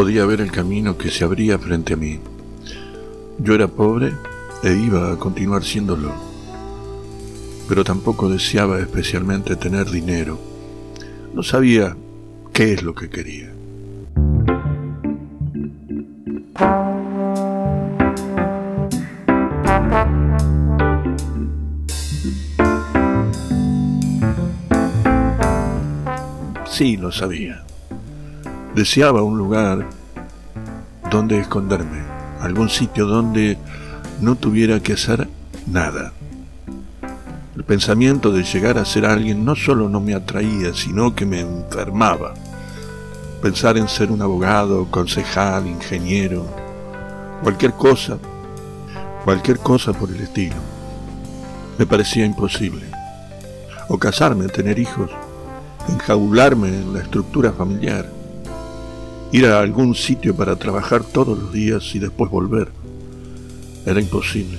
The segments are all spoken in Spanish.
podía ver el camino que se abría frente a mí. Yo era pobre e iba a continuar siéndolo, pero tampoco deseaba especialmente tener dinero. No sabía qué es lo que quería. Sí, lo sabía. Deseaba un lugar donde esconderme, algún sitio donde no tuviera que hacer nada. El pensamiento de llegar a ser alguien no solo no me atraía, sino que me enfermaba. Pensar en ser un abogado, concejal, ingeniero, cualquier cosa, cualquier cosa por el estilo, me parecía imposible. O casarme, tener hijos, enjaularme en la estructura familiar, ir a algún sitio para trabajar todos los días y después volver. Era imposible.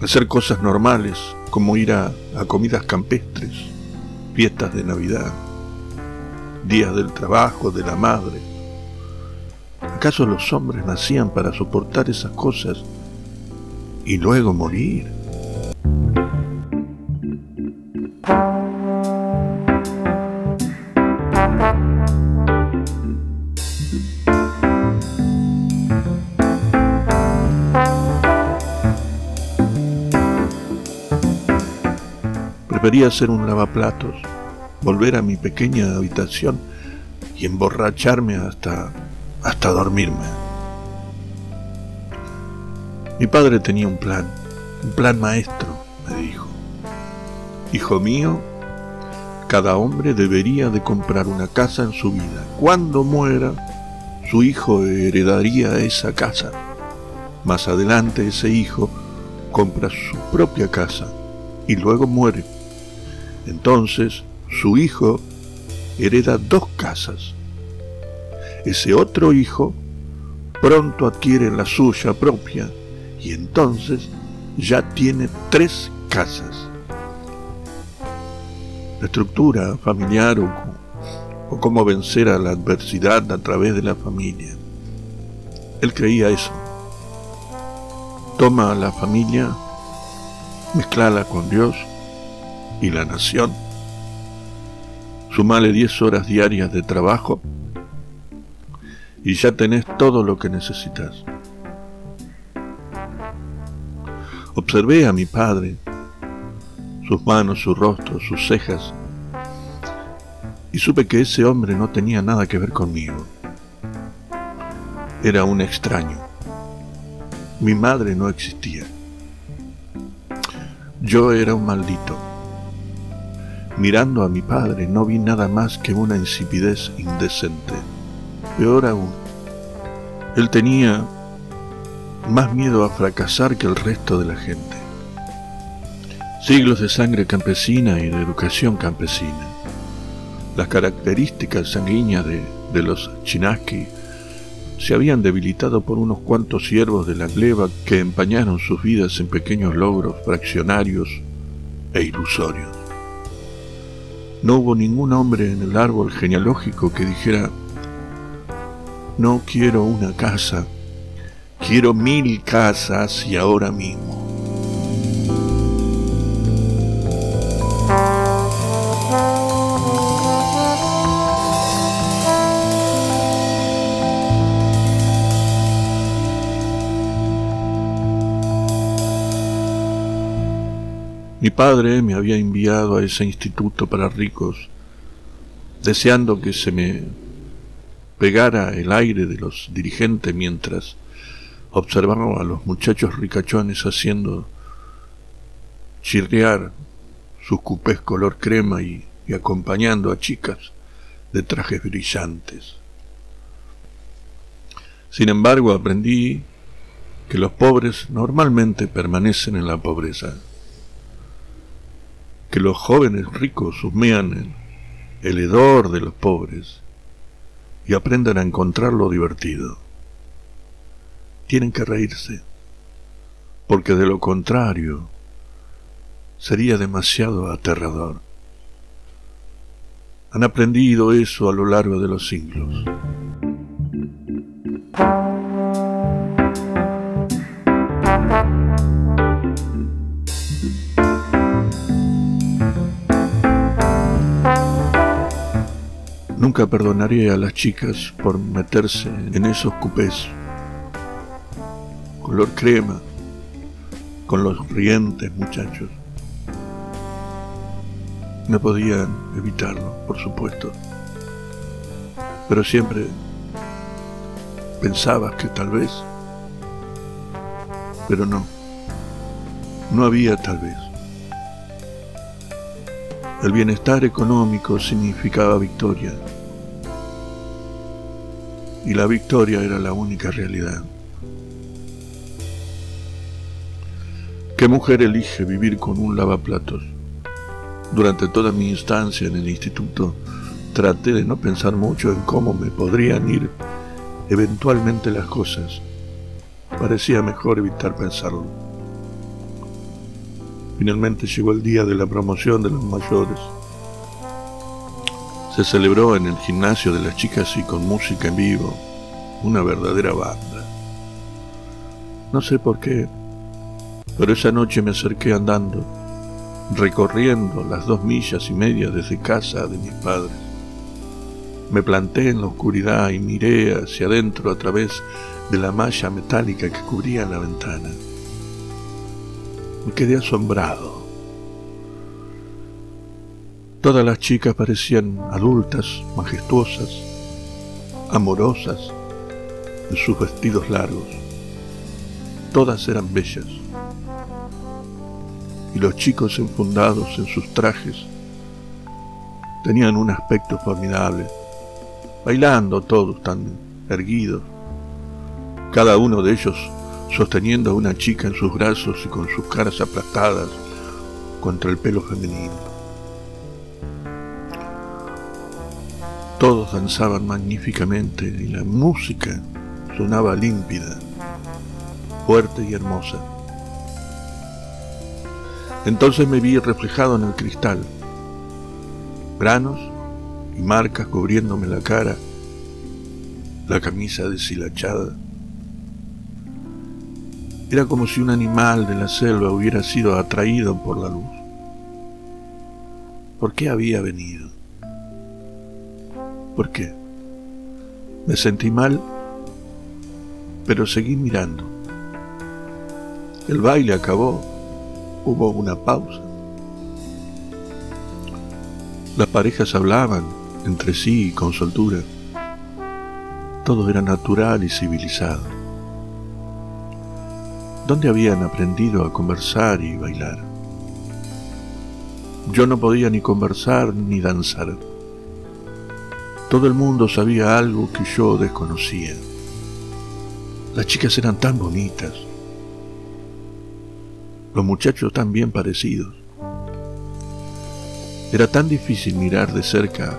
Hacer cosas normales, como ir a, comidas campestres, fiestas de Navidad, días del trabajo, de la madre. ¿Acaso los hombres nacían para soportar esas cosas y luego morir? Prefería hacer un lavaplatos, volver a mi pequeña habitación y emborracharme hasta, hasta dormirme. Mi padre tenía un plan, un plan maestro, me dijo. Hijo mío, cada hombre debería de comprar una casa en su vida. Cuando muera, su hijo heredaría esa casa. Más adelante ese hijo compra su propia casa y luego muere entonces su hijo hereda dos casas. Ese otro hijo pronto adquiere la suya propia y entonces ya tiene tres casas. La estructura familiar o, cómo vencer a la adversidad a través de la familia. Él creía eso. Toma a la familia, mezclala con Dios y la nación. Sumale 10 horas diarias de trabajo y ya tenés todo lo que necesitas. Observé a mi padre, sus manos, su rostro, sus cejas, y supe que ese hombre no tenía nada que ver conmigo. Era un extraño. Mi madre no existía. Yo era un maldito. Mirando a mi padre no vi nada más que una insipidez indecente. Peor aún, él tenía más miedo a fracasar que el resto de la gente. Siglos de sangre campesina y de educación campesina. Las características sanguíneas de, de los chinaski se habían debilitado por unos cuantos siervos de la gleba que empañaron sus vidas en pequeños logros fraccionarios e ilusorios. No hubo ningún hombre en el árbol genealógico que dijera, no quiero una casa, quiero mil casas y ahora mismo. Mi padre me había enviado a ese instituto para ricos, deseando que se me pegara el aire de los dirigentes mientras observaba a los muchachos ricachones haciendo chirriar sus cupés color crema y, y acompañando a chicas de trajes brillantes. Sin embargo, aprendí que los pobres normalmente permanecen en la pobreza que los jóvenes ricos humean el hedor de los pobres y aprendan a encontrar lo divertido. Tienen que reírse, porque de lo contrario sería demasiado aterrador. Han aprendido eso a lo largo de los siglos. Nunca perdonaré a las chicas por meterse en esos cupés. Color crema, con los rientes muchachos. No podían evitarlo, por supuesto. Pero siempre pensabas que tal vez, pero no, no había tal vez. El bienestar económico significaba victoria. Y la victoria era la única realidad. ¿Qué mujer elige vivir con un lavaplatos? Durante toda mi instancia en el instituto traté de no pensar mucho en cómo me podrían ir eventualmente las cosas. Parecía mejor evitar pensarlo. Finalmente llegó el día de la promoción de los mayores. Se celebró en el gimnasio de las chicas y con música en vivo, una verdadera banda. No sé por qué, pero esa noche me acerqué andando, recorriendo las dos millas y media desde casa de mis padres. Me planté en la oscuridad y miré hacia adentro a través de la malla metálica que cubría la ventana. Me quedé asombrado. Todas las chicas parecían adultas, majestuosas, amorosas, en sus vestidos largos. Todas eran bellas. Y los chicos enfundados en sus trajes tenían un aspecto formidable, bailando todos tan erguidos, cada uno de ellos sosteniendo a una chica en sus brazos y con sus caras aplastadas contra el pelo femenino. Todos danzaban magníficamente y la música sonaba límpida, fuerte y hermosa. Entonces me vi reflejado en el cristal, granos y marcas cubriéndome la cara, la camisa deshilachada era como si un animal de la selva hubiera sido atraído por la luz. ¿Por qué había venido? ¿Por qué? Me sentí mal, pero seguí mirando. El baile acabó, hubo una pausa. Las parejas hablaban entre sí con soltura. Todo era natural y civilizado. ¿Dónde habían aprendido a conversar y bailar? Yo no podía ni conversar ni danzar. Todo el mundo sabía algo que yo desconocía. Las chicas eran tan bonitas, los muchachos tan bien parecidos. Era tan difícil mirar de cerca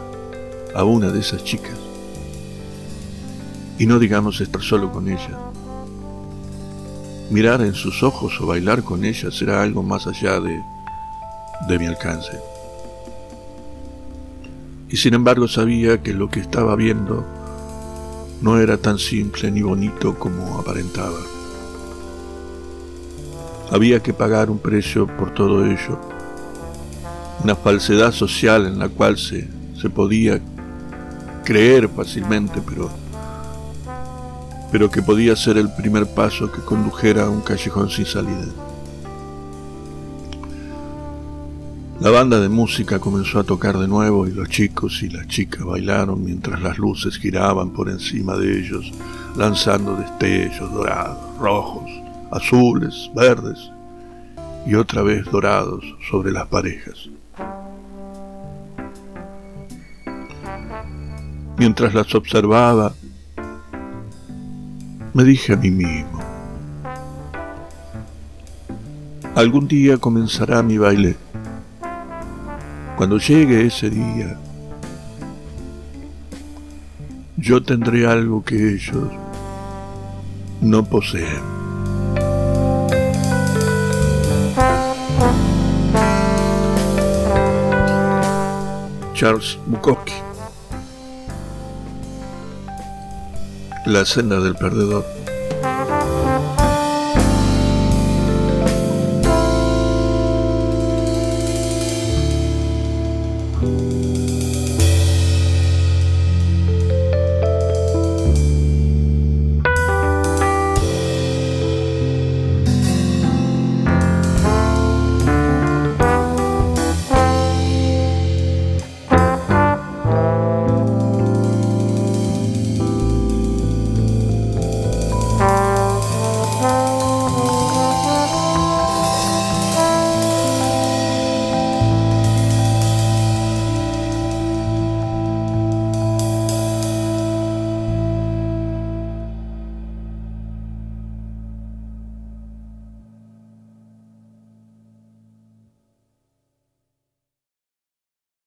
a una de esas chicas y no digamos estar solo con ella mirar en sus ojos o bailar con ella será algo más allá de, de mi alcance. Y sin embargo sabía que lo que estaba viendo no era tan simple ni bonito como aparentaba. Había que pagar un precio por todo ello, una falsedad social en la cual se, se podía creer fácilmente, pero pero que podía ser el primer paso que condujera a un callejón sin salida. La banda de música comenzó a tocar de nuevo y los chicos y las chicas bailaron mientras las luces giraban por encima de ellos, lanzando destellos dorados, rojos, azules, verdes y otra vez dorados sobre las parejas. Mientras las observaba, me dije a mí mismo, algún día comenzará mi baile. Cuando llegue ese día, yo tendré algo que ellos no poseen. Charles Bukowski La senda del perdedor.